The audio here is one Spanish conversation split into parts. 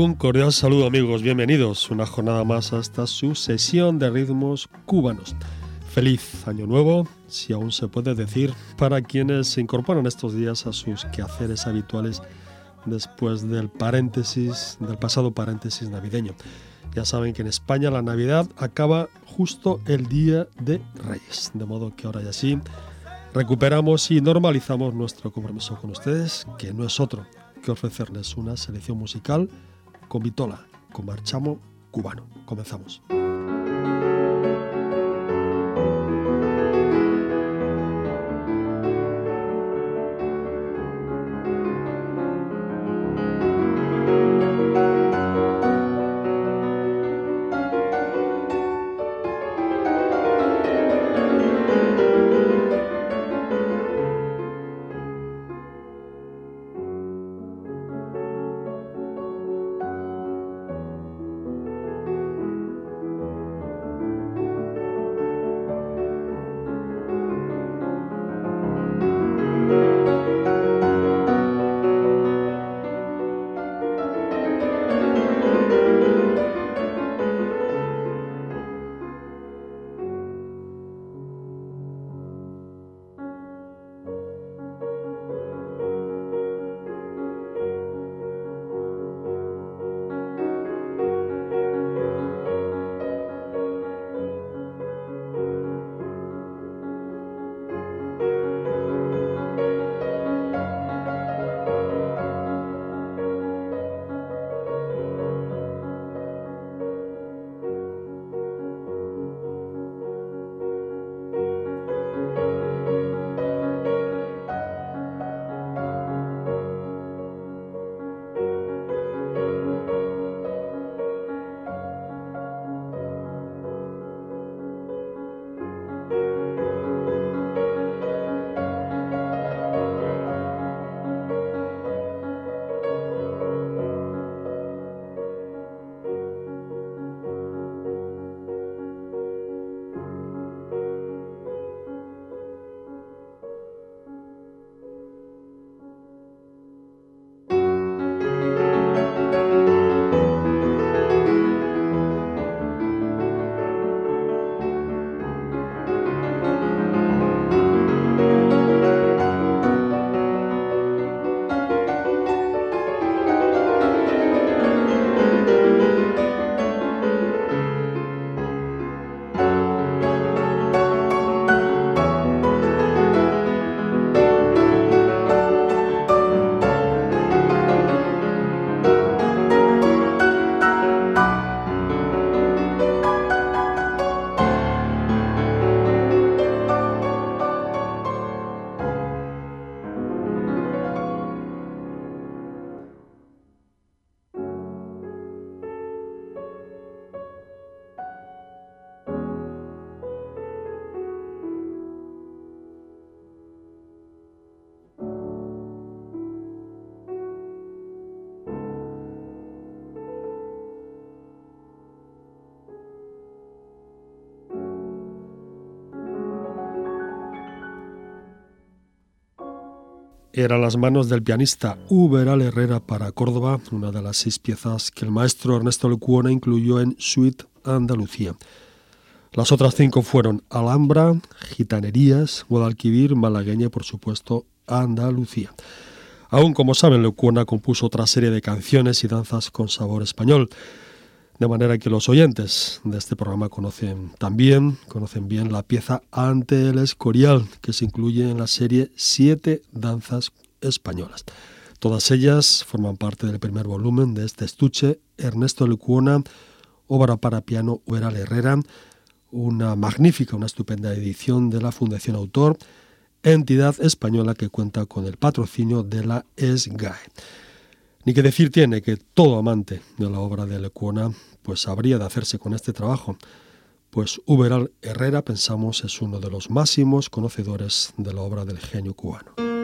Un cordial saludo amigos, bienvenidos una jornada más hasta su sesión de ritmos cubanos. Feliz año nuevo, si aún se puede decir, para quienes se incorporan estos días a sus quehaceres habituales después del paréntesis, del pasado paréntesis navideño. Ya saben que en España la Navidad acaba justo el día de Reyes, de modo que ahora ya sí recuperamos y normalizamos nuestro compromiso con ustedes, que no es otro que ofrecerles una selección musical con Vitola, con Marchamo cubano. Comenzamos. Eran las manos del pianista Uberal Herrera para Córdoba, una de las seis piezas que el maestro Ernesto Lecuona incluyó en Suite Andalucía. Las otras cinco fueron Alhambra, Gitanerías, Guadalquivir, Malagueña y, por supuesto, Andalucía. Aún como saben, Lecuona compuso otra serie de canciones y danzas con sabor español. De manera que los oyentes de este programa conocen también, conocen bien la pieza Ante el Escorial, que se incluye en la serie Siete Danzas Españolas. Todas ellas forman parte del primer volumen de este estuche, Ernesto Lecuona, obra para piano Ueral Herrera, una magnífica, una estupenda edición de la Fundación Autor, entidad española que cuenta con el patrocinio de la SGAE. Ni que decir tiene que todo amante de la obra de Lecuona pues habría de hacerse con este trabajo, pues Uberal Herrera pensamos es uno de los máximos conocedores de la obra del genio cubano.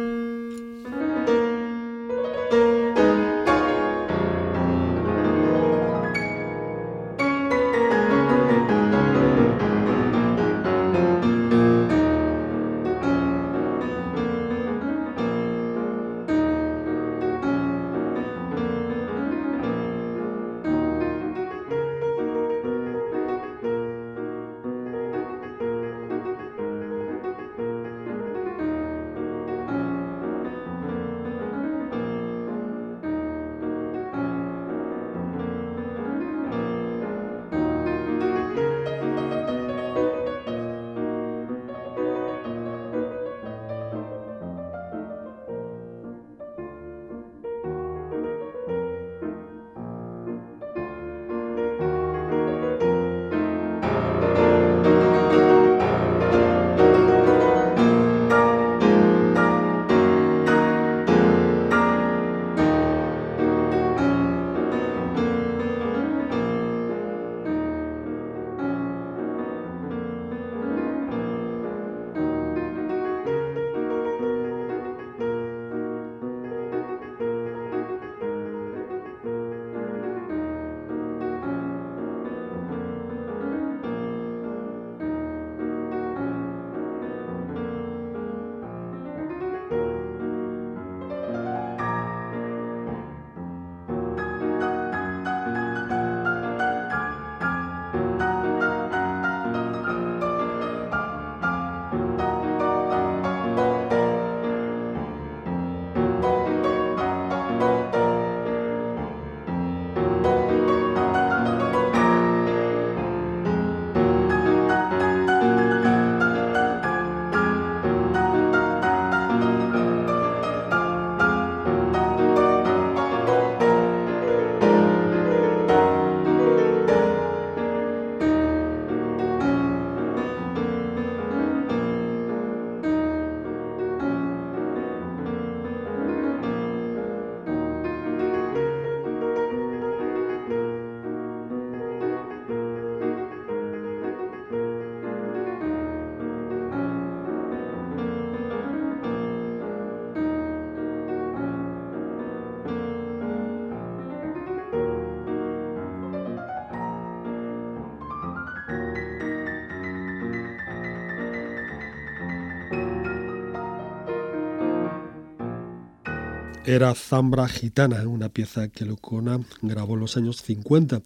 Era Zambra Gitana, una pieza que Lucona grabó en los años 50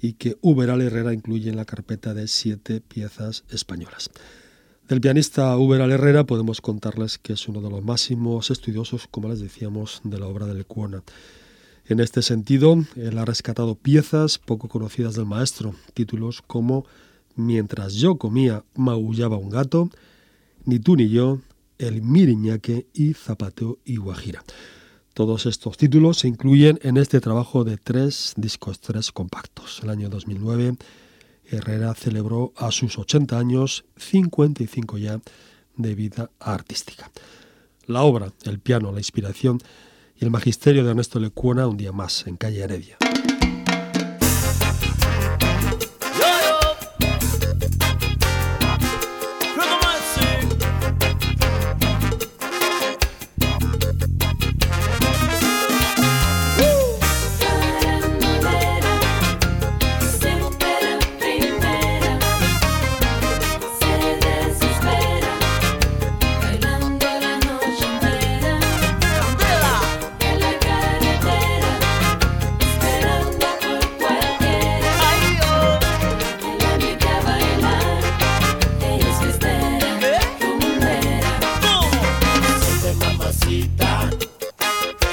y que Uberal Herrera incluye en la carpeta de siete piezas españolas. Del pianista Uberal Herrera podemos contarles que es uno de los máximos estudiosos, como les decíamos, de la obra de Lecuona. En este sentido, él ha rescatado piezas poco conocidas del maestro, títulos como Mientras yo comía, maullaba un gato, Ni tú ni yo, El miriñaque y Zapateo y Guajira. Todos estos títulos se incluyen en este trabajo de tres discos, tres compactos. El año 2009, Herrera celebró a sus 80 años, 55 ya, de vida artística. La obra, el piano, la inspiración y el magisterio de Ernesto Lecuona un día más en calle Heredia.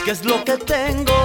Dicen que te gusta el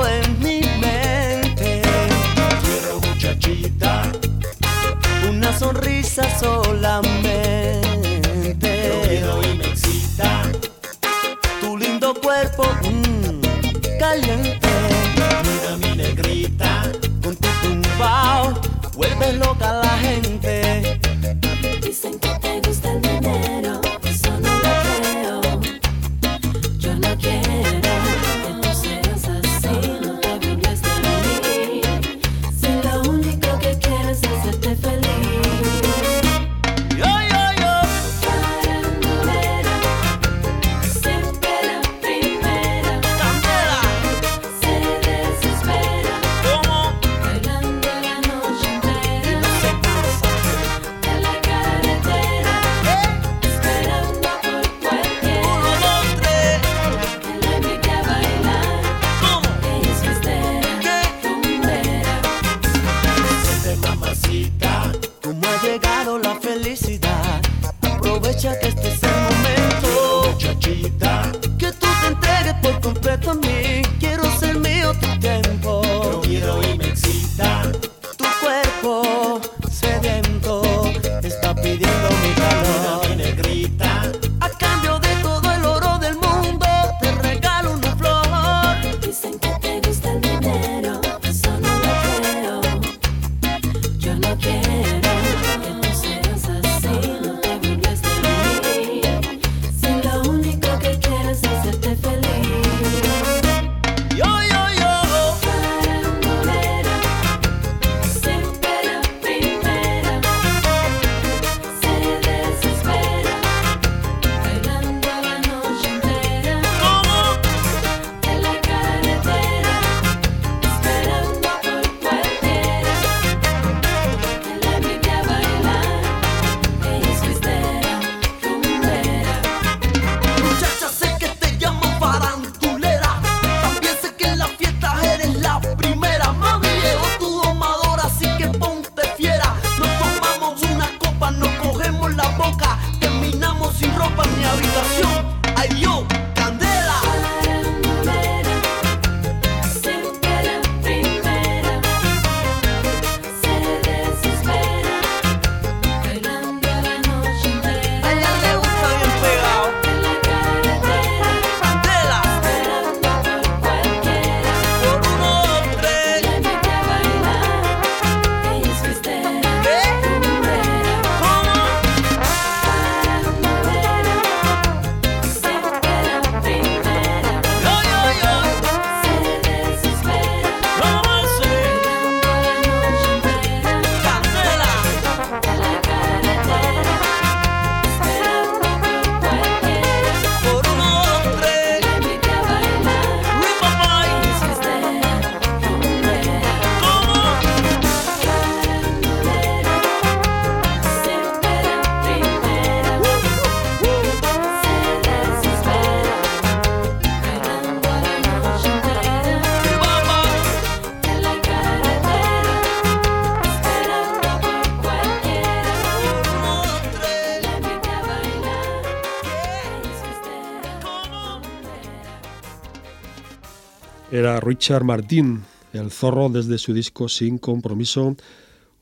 Era Richard Martin, el zorro desde su disco Sin Compromiso,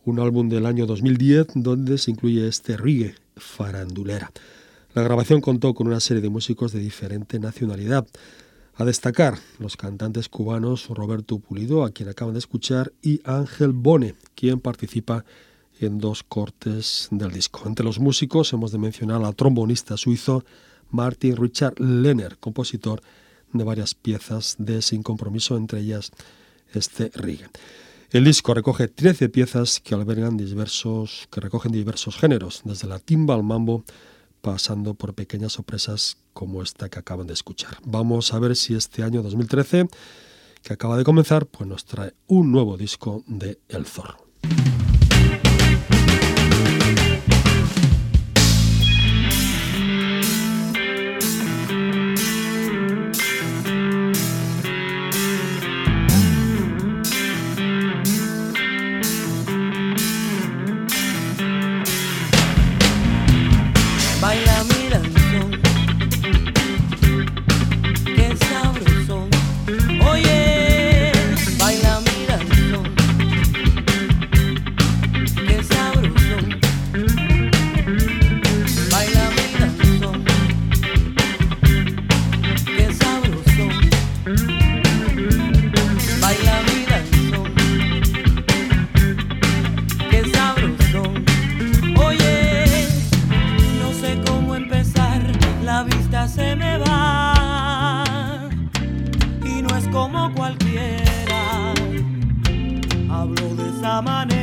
un álbum del año 2010 donde se incluye este reggae farandulera. La grabación contó con una serie de músicos de diferente nacionalidad. A destacar los cantantes cubanos Roberto Pulido, a quien acaban de escuchar, y Ángel Bone, quien participa en dos cortes del disco. Entre los músicos hemos de mencionar al trombonista suizo Martin Richard Lehner, compositor de varias piezas de Sin Compromiso, entre ellas este rig. El disco recoge 13 piezas que albergan diversos, que recogen diversos géneros, desde la timba al mambo, pasando por pequeñas sorpresas como esta que acaban de escuchar. Vamos a ver si este año 2013, que acaba de comenzar, pues nos trae un nuevo disco de El Zorro. esa manera.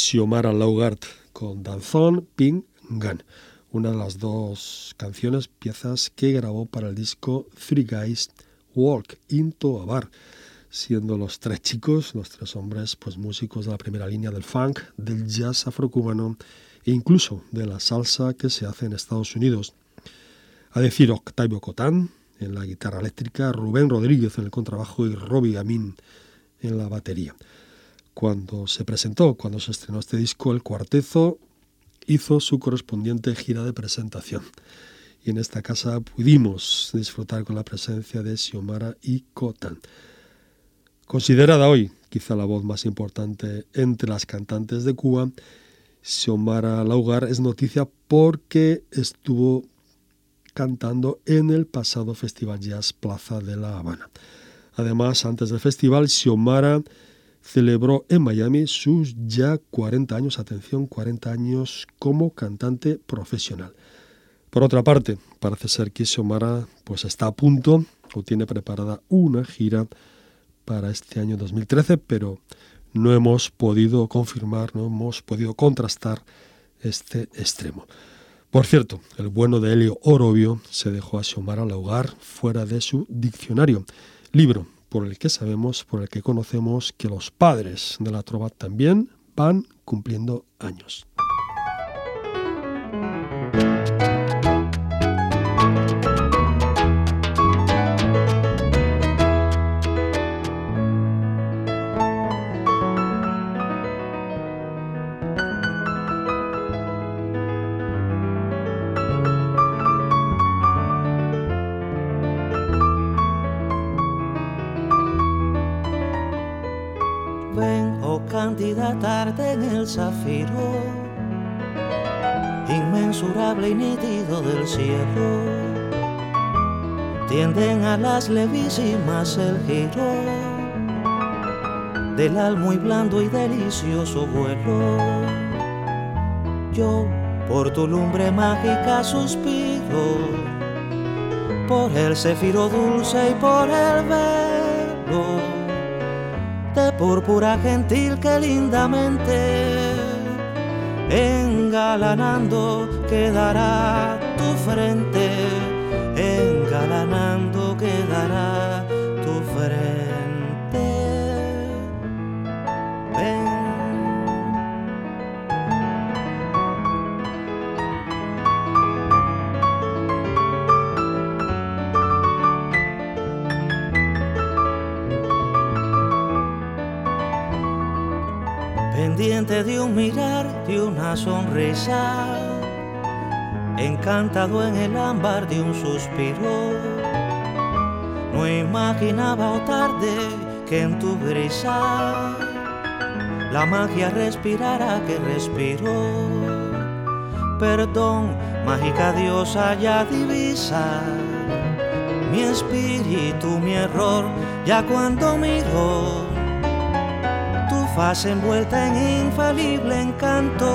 Xiomara Laugart con Danzón Ping Gan, una de las dos canciones, piezas que grabó para el disco Three Guys Walk into a Bar, siendo los tres chicos, los tres hombres, pues músicos de la primera línea del funk, del jazz afrocubano e incluso de la salsa que se hace en Estados Unidos. A decir Octavio Cotán en la guitarra eléctrica, Rubén Rodríguez en el contrabajo y Robbie Amin en la batería. Cuando se presentó, cuando se estrenó este disco, el cuarteto hizo su correspondiente gira de presentación. Y en esta casa pudimos disfrutar con la presencia de Xiomara y Cotan. Considerada hoy quizá la voz más importante entre las cantantes de Cuba, Xiomara Laugar es noticia porque estuvo cantando en el pasado Festival Jazz Plaza de La Habana. Además, antes del festival, Xiomara celebró en Miami sus ya 40 años, atención, 40 años como cantante profesional. Por otra parte, parece ser que Xiomara pues está a punto o tiene preparada una gira para este año 2013, pero no hemos podido confirmar, no hemos podido contrastar este extremo. Por cierto, el bueno de Helio Orobio se dejó a Xiomara Laugar fuera de su diccionario, libro por el que sabemos, por el que conocemos que los padres de la trova también van cumpliendo años. Zafiro, inmensurable y nítido del cielo. Tienden a las levísimas el giro del al muy blando y delicioso vuelo. Yo por tu lumbre mágica suspiro, por el cefiro dulce y por el velo de púrpura gentil que lindamente engalanando quedará tu frente, engalanando quedará tu frente. De un mirar, de una sonrisa, encantado en el ámbar de un suspiro. No imaginaba o tarde que en tu brisa la magia respirara que respiró. Perdón, mágica diosa ya divisa mi espíritu, mi error, ya cuando miro faz envuelta en infalible encanto.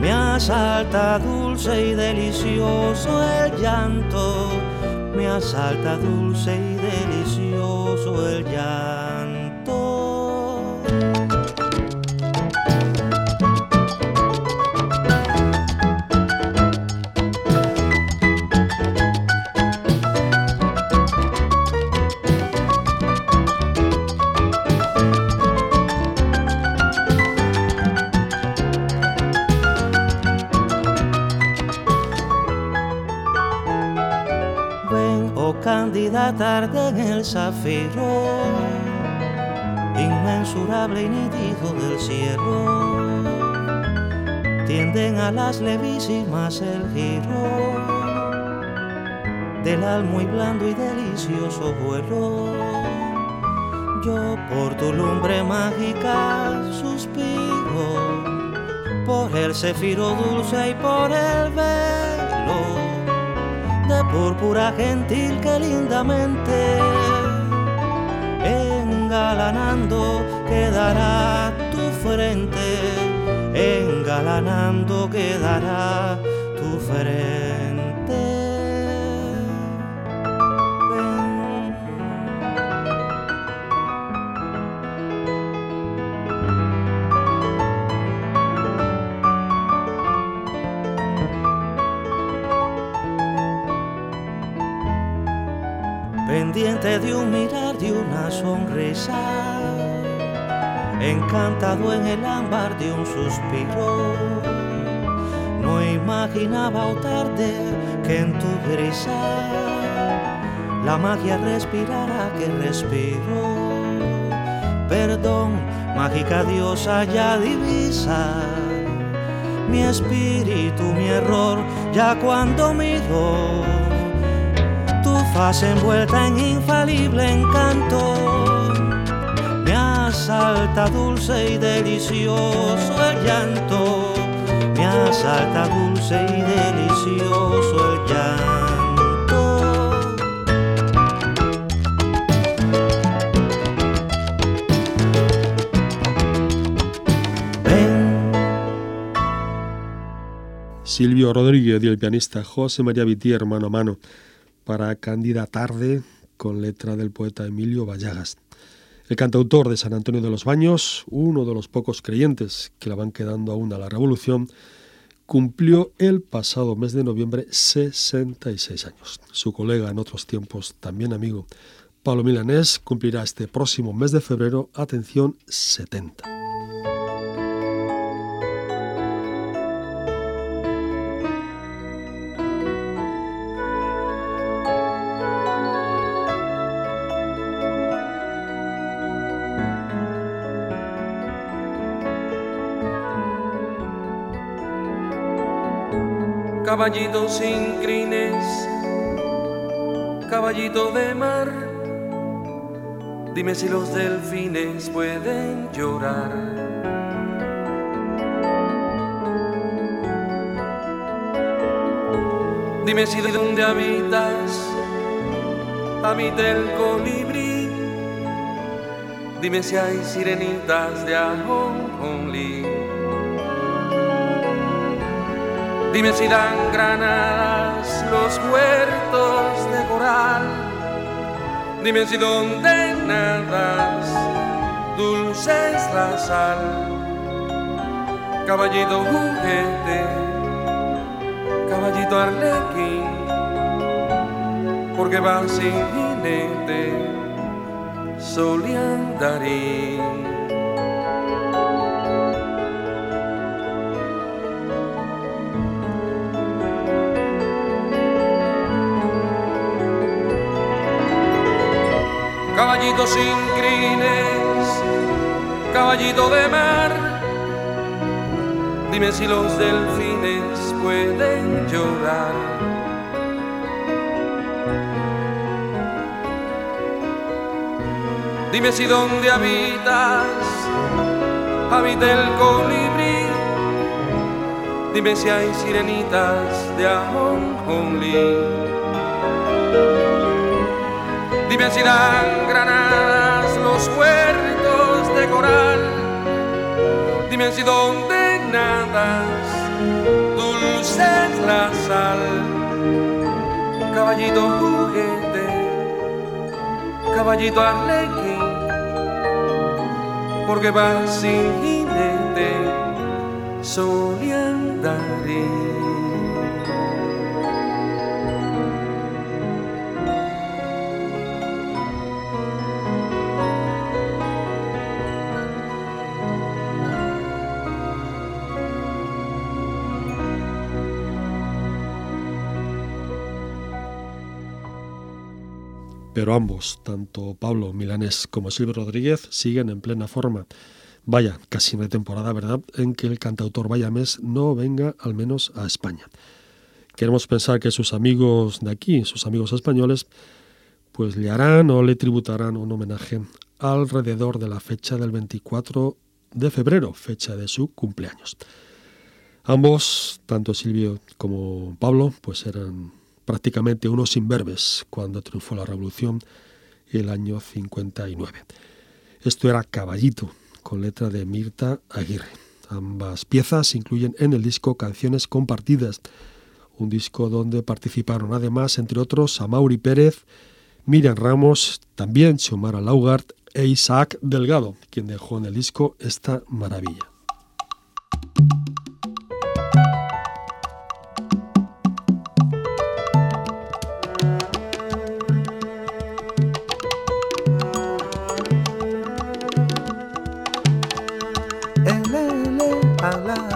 Me asalta dulce y delicioso el llanto, me asalta dulce y zafiro, inmensurable y nítido del cielo, tienden a las levísimas el giro del al muy blando y delicioso vuelo. Yo por tu lumbre mágica suspiro, por el cefiro dulce y por el velo de púrpura gentil que lindamente engalanando quedará tu frente, engalanando quedará tu frente. De un mirar, de una sonrisa, encantado en el ámbar de un suspiro. No imaginaba o tarde que en tu brisa la magia respirara que respiro. Perdón, mágica diosa ya divisa mi espíritu, mi error, ya cuando miro faz envuelta en infalible encanto. Me asalta dulce y delicioso el llanto. Me asalta dulce y delicioso el llanto. Silvio Rodríguez y el pianista José María Vitier mano a mano para Cándida Tarde, con letra del poeta Emilio Vallagas. El cantautor de San Antonio de los Baños, uno de los pocos creyentes que la van quedando aún a la revolución, cumplió el pasado mes de noviembre 66 años. Su colega en otros tiempos, también amigo, Pablo Milanés, cumplirá este próximo mes de febrero, atención, 70. Caballito sin crines, caballito de mar, dime si los delfines pueden llorar. Dime si de dónde habitas, habita el colibrí. Dime si hay sirenitas de ajonjolí. Dime si dan granadas los huertos de coral. Dime si donde nadas dulce es la sal. Caballito juguete, caballito arlequín, porque va sin jinete, soliandarín. Caballito sin crines, caballito de mar, Dime si los delfines pueden llorar. Dime si donde habitas habita el colibrí. Dime si hay sirenitas de ajonjolí. Dime si dan granadas los huertos de coral. Dime si donde nadas dulce la sal. Caballito juguete, caballito arlequín, porque vas sin jinete, soñandaré. Pero ambos, tanto Pablo Milanés como Silvio Rodríguez, siguen en plena forma. Vaya, casi una temporada, ¿verdad?, en que el cantautor Vayamés no venga al menos a España. Queremos pensar que sus amigos de aquí, sus amigos españoles, pues le harán o le tributarán un homenaje alrededor de la fecha del 24 de febrero, fecha de su cumpleaños. Ambos, tanto Silvio como Pablo, pues eran prácticamente unos imberbes cuando triunfó la revolución el año 59. Esto era Caballito, con letra de Mirta Aguirre. Ambas piezas incluyen en el disco canciones compartidas, un disco donde participaron además, entre otros, a Mauri Pérez, Miriam Ramos, también Xiomara Laugart e Isaac Delgado, quien dejó en el disco esta maravilla. Con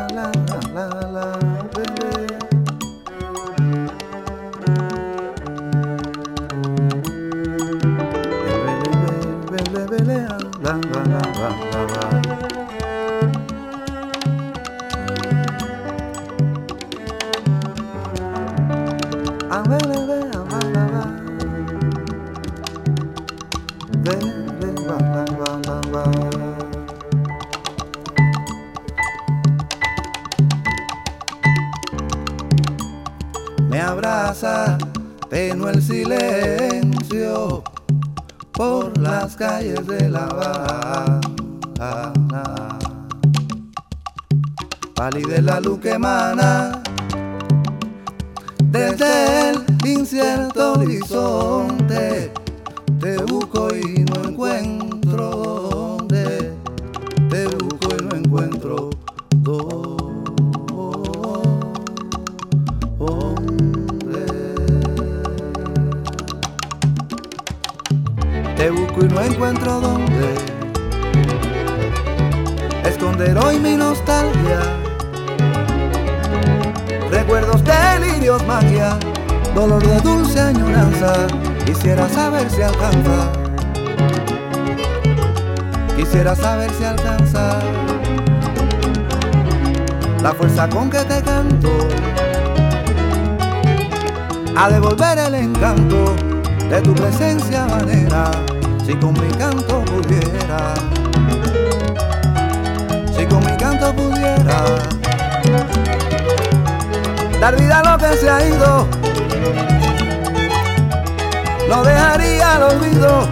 olvido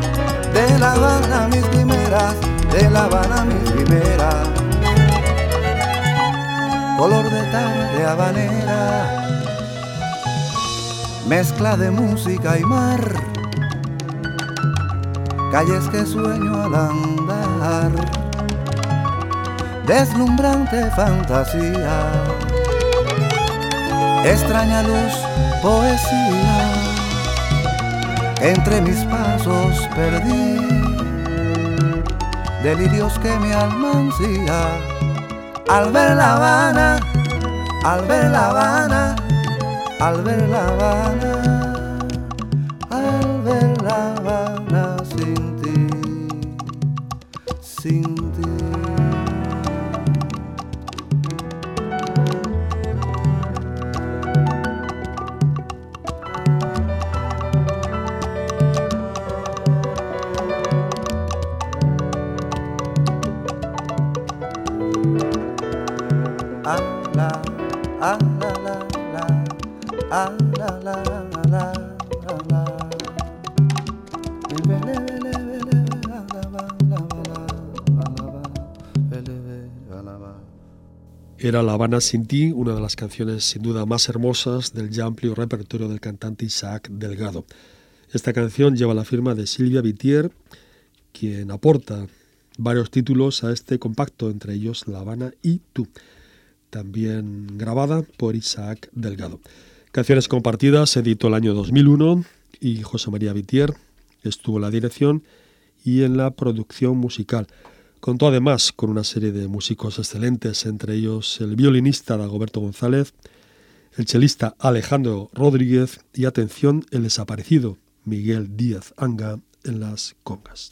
de La Habana mis primeras, de La Habana mis primeras. Color de tarde habanera, mezcla de música y mar, calles que sueño al andar, deslumbrante fantasía, extraña luz, poesía, entre mis pasos perdí, delirios que me almancía. Al ver La Habana, al ver La Habana, al ver La Habana, al ver La Habana La Habana sin ti, una de las canciones sin duda más hermosas del ya amplio repertorio del cantante Isaac Delgado. Esta canción lleva la firma de Silvia Vitier, quien aporta varios títulos a este compacto, entre ellos La Habana y Tú, también grabada por Isaac Delgado. Canciones compartidas editó el año 2001 y José María Vitier estuvo en la dirección y en la producción musical. Contó además con una serie de músicos excelentes, entre ellos el violinista Dagoberto González, el chelista Alejandro Rodríguez y atención el desaparecido Miguel Díaz Anga en las congas.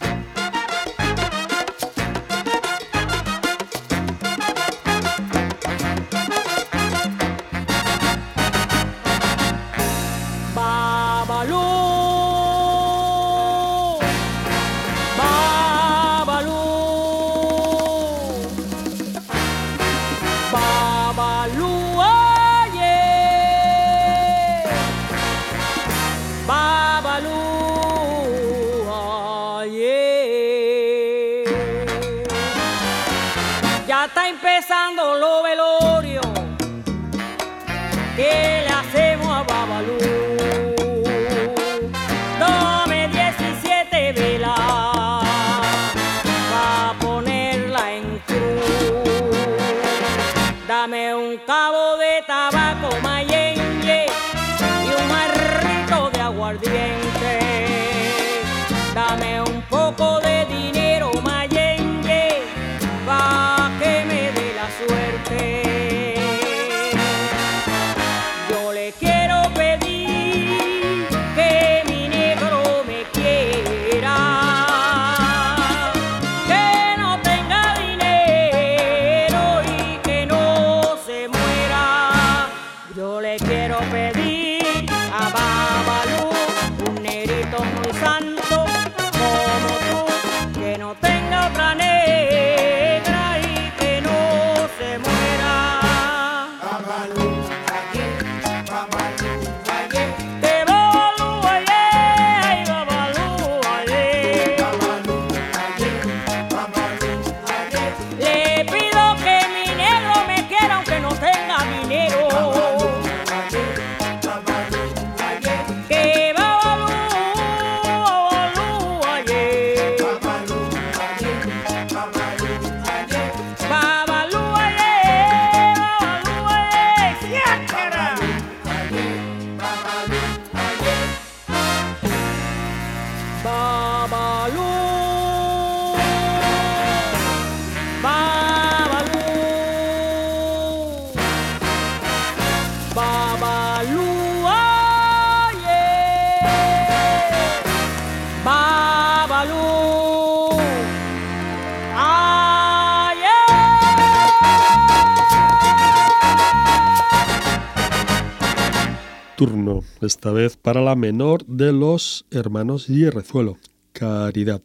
Esta vez para la menor de los hermanos Hierrezuelo, Caridad,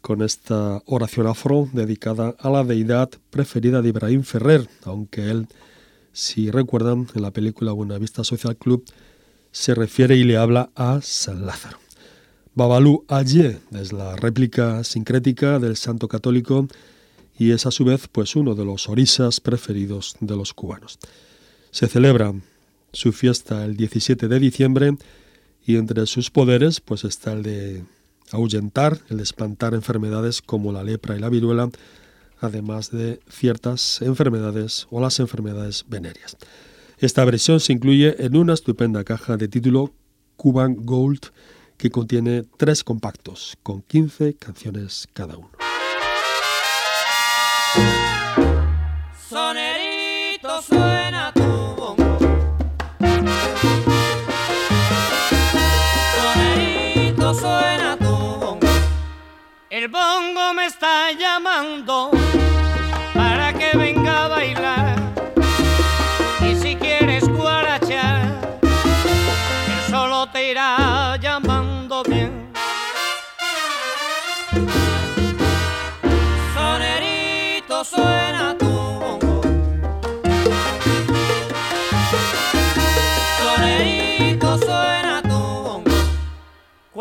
con esta oración afro dedicada a la deidad preferida de Ibrahim Ferrer, aunque él, si recuerdan, en la película Buena Vista Social Club, se refiere y le habla a San Lázaro. Babalú Ayé es la réplica sincrética del santo católico y es a su vez pues uno de los orisas preferidos de los cubanos. Se celebra su fiesta el 17 de diciembre y entre sus poderes pues está el de ahuyentar, el de espantar enfermedades como la lepra y la viruela, además de ciertas enfermedades o las enfermedades venéreas. Esta versión se incluye en una estupenda caja de título Cuban Gold que contiene tres compactos con 15 canciones cada uno.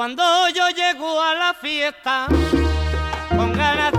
Cuando yo llego a la fiesta, con ganas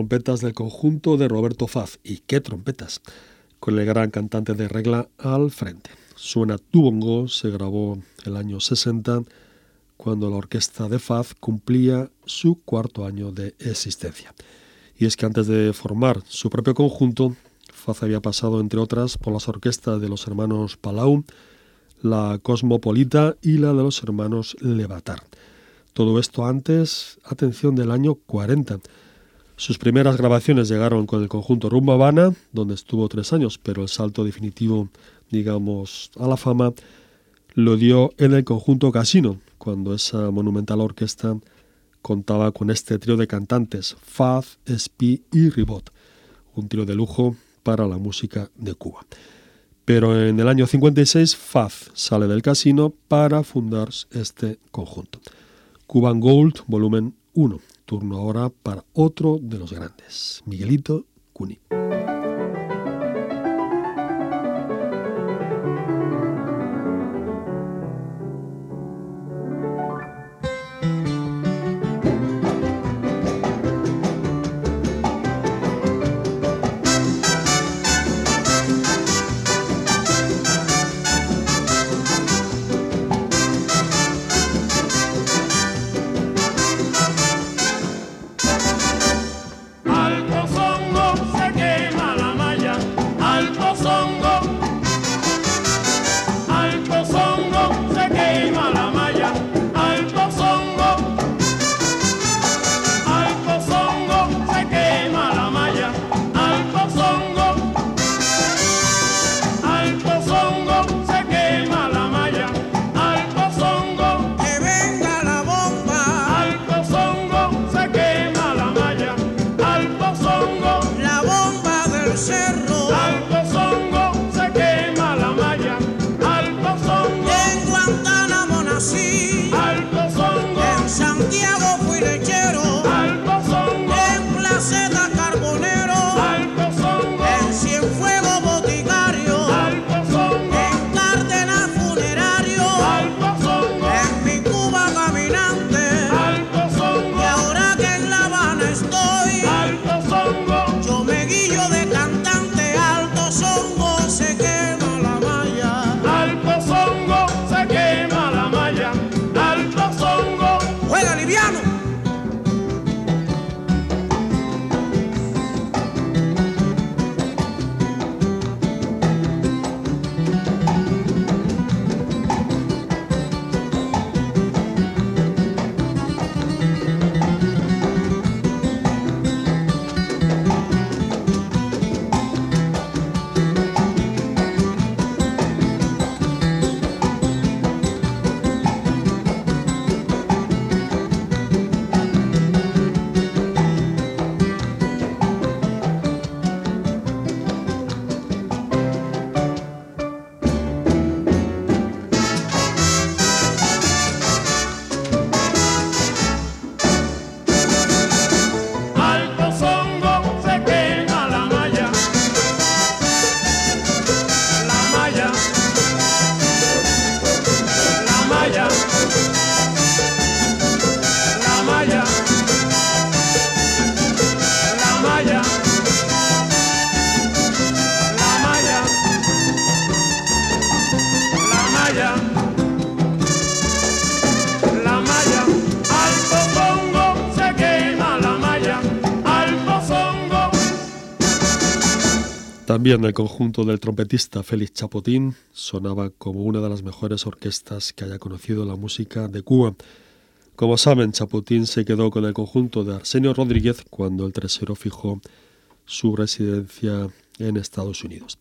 trompetas del conjunto de Roberto Faz. ¿Y qué trompetas? Con el gran cantante de regla al frente. Suena tu bongo se grabó el año 60 cuando la orquesta de Faz cumplía su cuarto año de existencia. Y es que antes de formar su propio conjunto, Faz había pasado, entre otras, por las orquestas de los hermanos Palau, la Cosmopolita y la de los hermanos Levatar. Todo esto antes, atención, del año 40. Sus primeras grabaciones llegaron con el conjunto Rumba Habana, donde estuvo tres años, pero el salto definitivo, digamos, a la fama lo dio en el conjunto Casino, cuando esa monumental orquesta contaba con este trío de cantantes, Faz, Spi y Ribot, un trío de lujo para la música de Cuba. Pero en el año 56 Faz sale del casino para fundar este conjunto. Cuban Gold, volumen 1. Turno ahora para otro de los grandes, Miguelito Cuni. También el conjunto del trompetista Félix Chapotín sonaba como una de las mejores orquestas que haya conocido la música de Cuba. Como saben, Chapotín se quedó con el conjunto de Arsenio Rodríguez cuando el tercero fijó su residencia en Estados Unidos.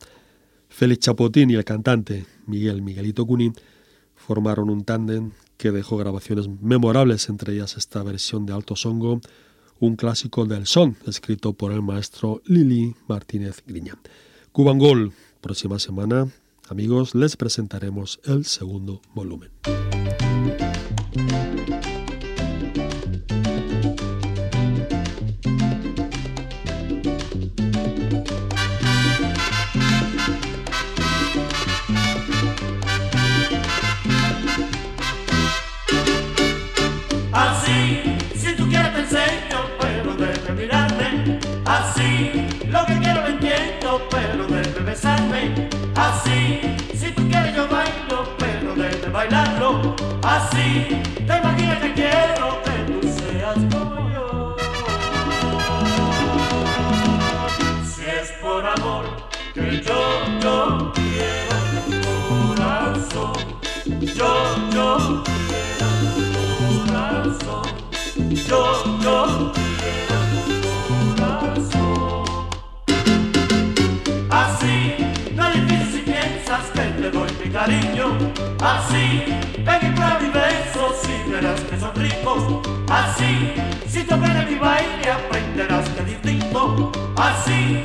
Félix Chapotín y el cantante Miguel Miguelito Cuní formaron un tándem que dejó grabaciones memorables, entre ellas esta versión de Alto Songo, un clásico del son, escrito por el maestro Lili Martínez Griña. Cuban Gol, próxima semana, amigos, les presentaremos el segundo volumen. Así Ven y besos y verás que son ricos. Así, si te ven mi baile aprenderás que distinto. Así,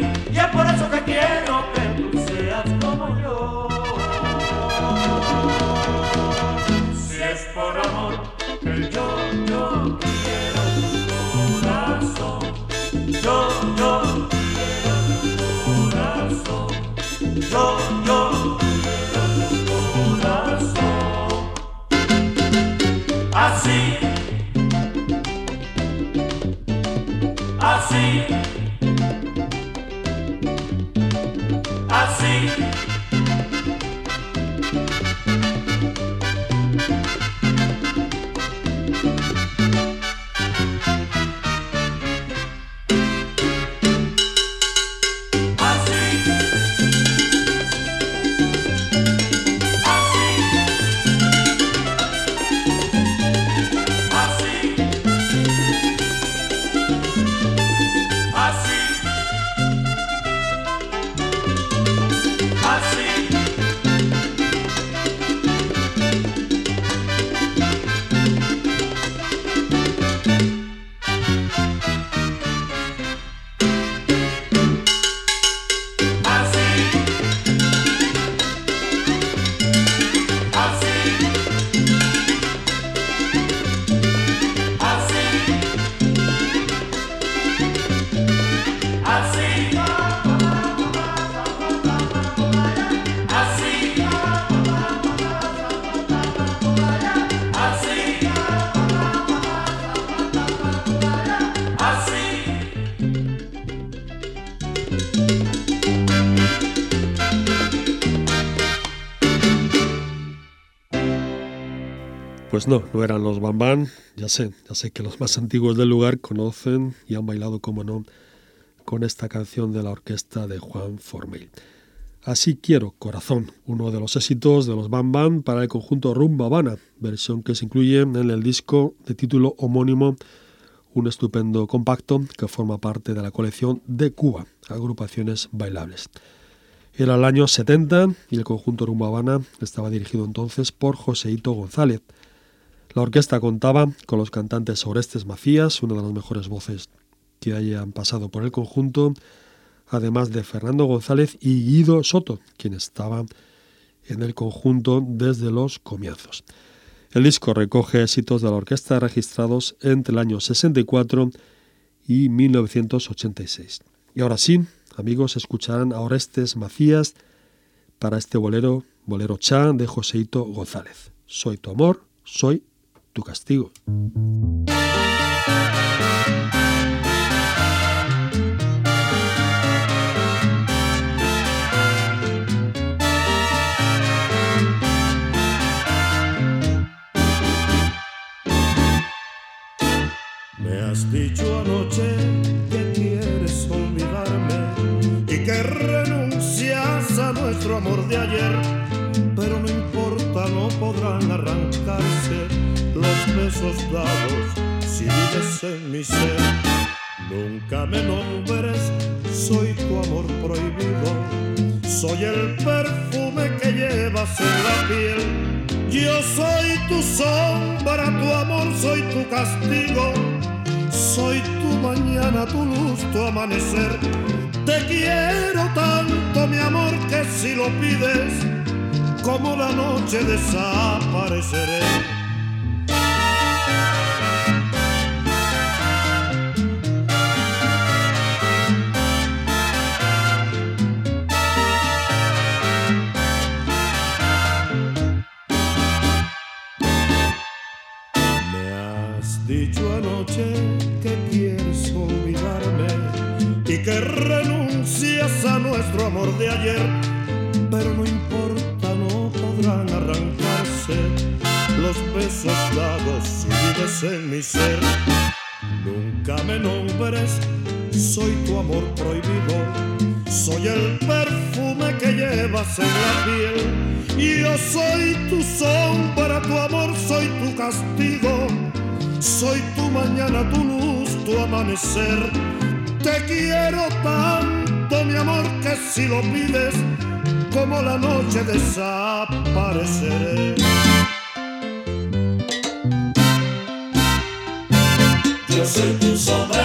Pues no, no eran los Bambán, ya sé, ya sé que los más antiguos del lugar conocen y han bailado, como no, con esta canción de la orquesta de Juan Formel. Así quiero, Corazón, uno de los éxitos de los Bambán para el conjunto Rumba Habana, versión que se incluye en el disco de título homónimo, un estupendo compacto que forma parte de la colección de Cuba, agrupaciones bailables. Era el año 70 y el conjunto Rumba Habana estaba dirigido entonces por Joseito González, la orquesta contaba con los cantantes Orestes Macías, una de las mejores voces que hayan pasado por el conjunto, además de Fernando González y Guido Soto, quien estaba en el conjunto desde los comienzos. El disco recoge éxitos de la orquesta registrados entre el año 64 y 1986. Y ahora sí, amigos, escucharán a Orestes Macías para este bolero, bolero cha de Joseito González. Soy tu amor, soy tu castigo. Dados si vives en mi ser. Nunca me nombres, soy tu amor prohibido, soy el perfume que llevas en la piel. Yo soy tu sombra, tu amor, soy tu castigo, soy tu mañana, tu luz, tu amanecer. Te quiero tanto, mi amor, que si lo pides, como la noche desapareceré. Que renuncias a nuestro amor de ayer, pero no importa, no podrán arrancarse los besos dados vives en mi ser. Nunca me nombres, soy tu amor prohibido, soy el perfume que llevas en la piel. Y yo soy tu mañana, tu luz, tu amanecer te quiero tanto, mi amor, que si lo pides, como la noche desapareceré. Yo soy tu sombra,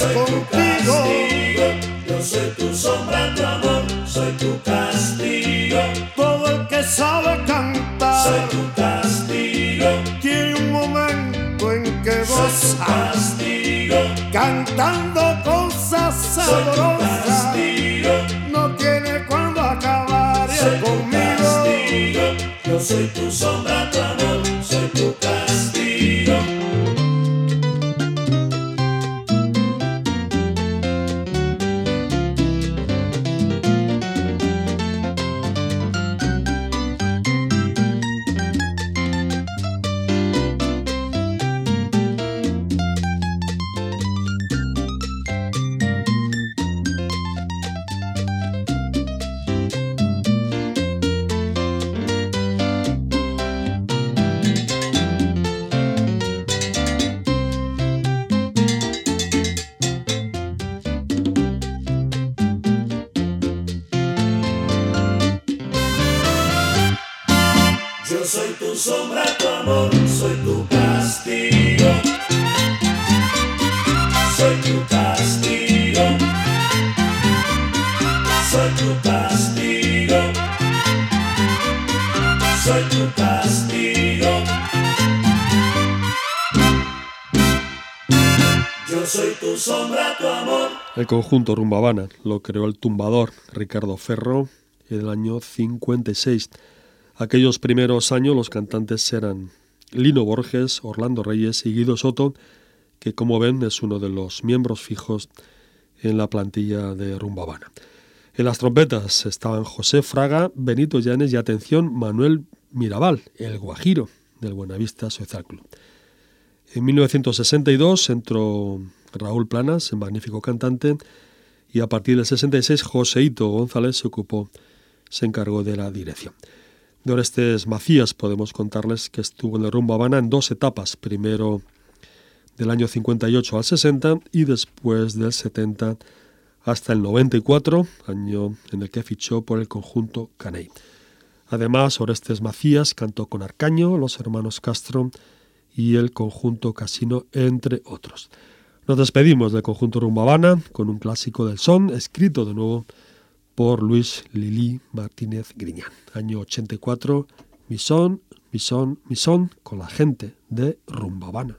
Soy tu contigo. castigo. Yo soy tu sombra, tu amor, soy tu castigo. Todo el que sabe Soy cantar tu castigo. tiene un momento en que Soy tu goza castigo. cantando cosas Soy tu sabrosas. castigo. No tiene cuando acabar Soy tu conmigo. castigo. Yo soy tu sombra, sombra, tu amor, soy tu castigo. Soy tu castigo. Soy tu castigo. Soy tu castigo. Yo soy tu sombra, tu amor. El conjunto Rumba Habana lo creó el tumbador Ricardo Ferro en el año 56. Aquellos primeros años los cantantes eran Lino Borges, Orlando Reyes y Guido Soto, que como ven es uno de los miembros fijos en la plantilla de Rumba Habana. En las trompetas estaban José Fraga, Benito Llanes y atención Manuel Mirabal, el guajiro del Buenavista Social Club. En 1962 entró Raúl Planas, el magnífico cantante, y a partir del 66 Joseito González se ocupó, se encargó de la dirección. De Orestes Macías podemos contarles que estuvo en el Rumbo Habana en dos etapas, primero del año 58 al 60 y después del 70 hasta el 94, año en el que fichó por el conjunto Caney. Además, Orestes Macías cantó con Arcaño, los hermanos Castro y el conjunto Casino, entre otros. Nos despedimos del conjunto Rumbabana con un clásico del son, escrito de nuevo por Luis Lili Martínez Griñán. Año 84, Mi son, mi son, mi son, con la gente de Rumbabana.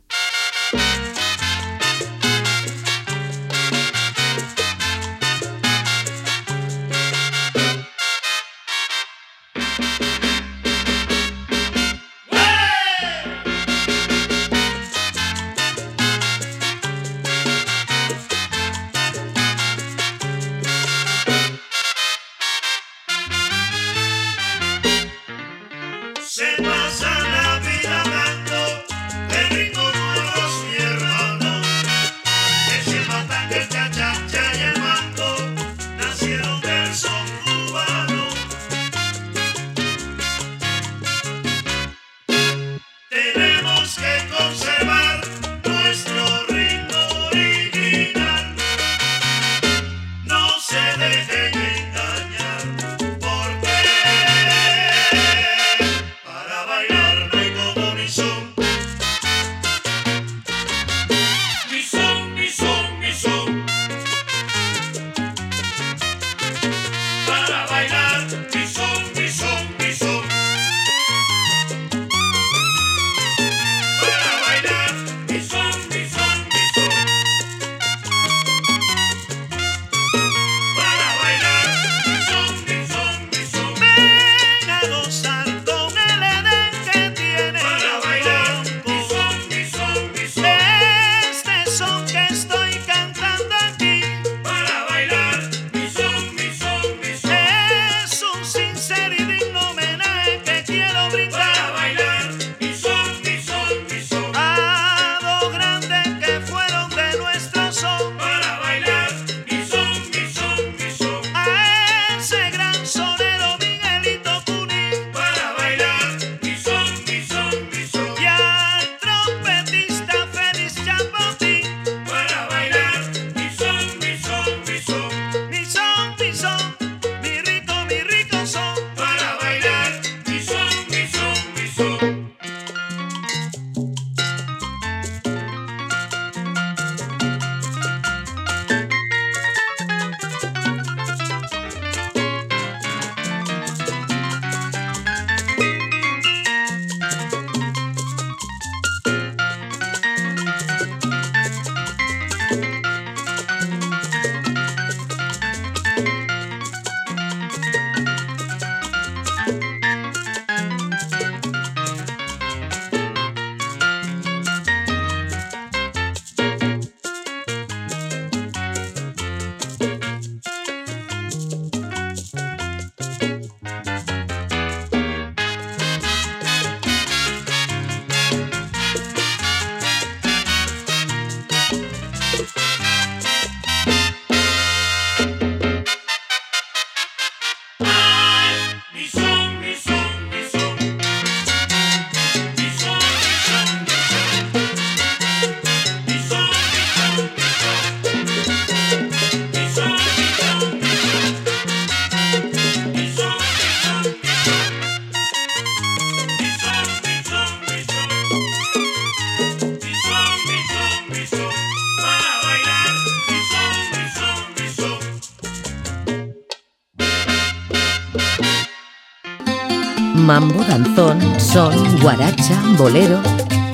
Son, guaracha, bolero,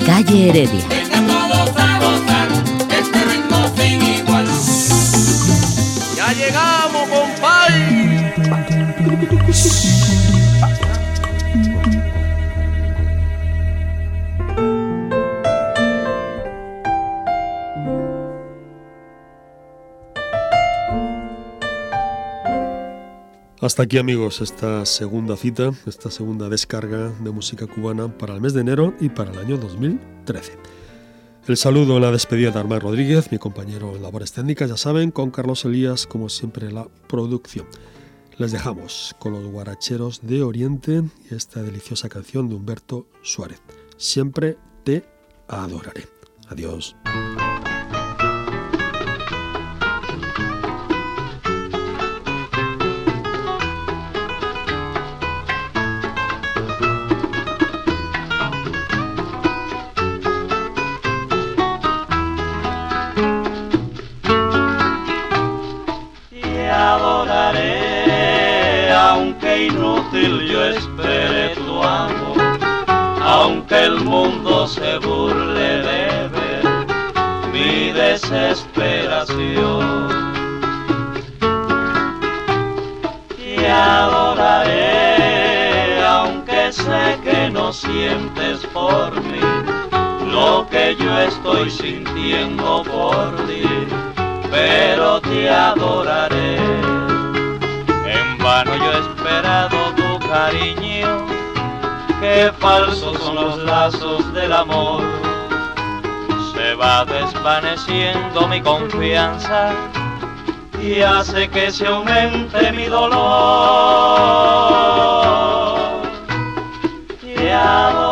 calle Heredia. Ya llegamos, Hasta aquí amigos esta segunda cita, esta segunda descarga de música cubana para el mes de enero y para el año 2013. El saludo en la despedida de Armar Rodríguez, mi compañero en labores técnicas, ya saben, con Carlos Elías, como siempre, la producción. Les dejamos con los guaracheros de Oriente y esta deliciosa canción de Humberto Suárez. Siempre te adoraré. Adiós. inútil yo esperé tu amor, aunque el mundo se burle de ver mi desesperación. Te adoraré, aunque sé que no sientes por mí lo que yo estoy sintiendo por ti, pero te adoraré. Vano yo he esperado tu cariño, que falsos son los lazos del amor. Se va desvaneciendo mi confianza y hace que se aumente mi dolor. Te adoraré,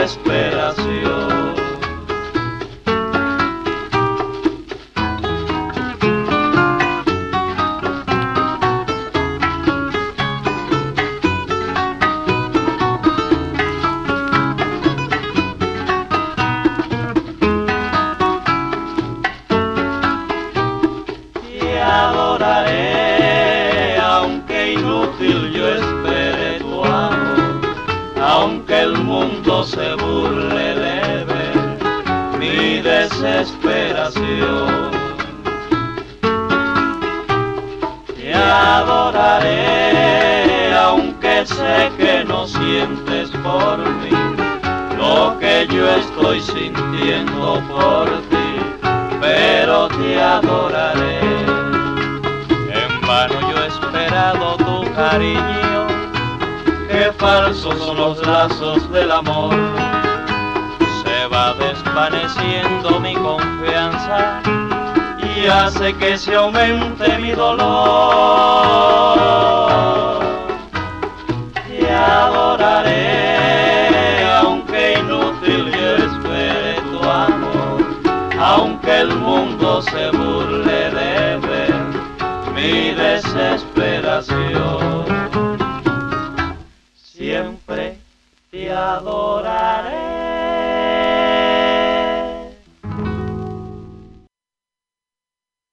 desesperación. Te adoraré, aunque sé que no sientes por mí lo que yo estoy sintiendo por ti pero te adoraré. En vano yo he esperado tu cariño, que falsos son los lazos del amor. Se va desvaneciendo mi y hace que se aumente mi dolor. Te adoraré, aunque inútil yo espere tu amor aunque el mundo se burle de ver mi desesperación.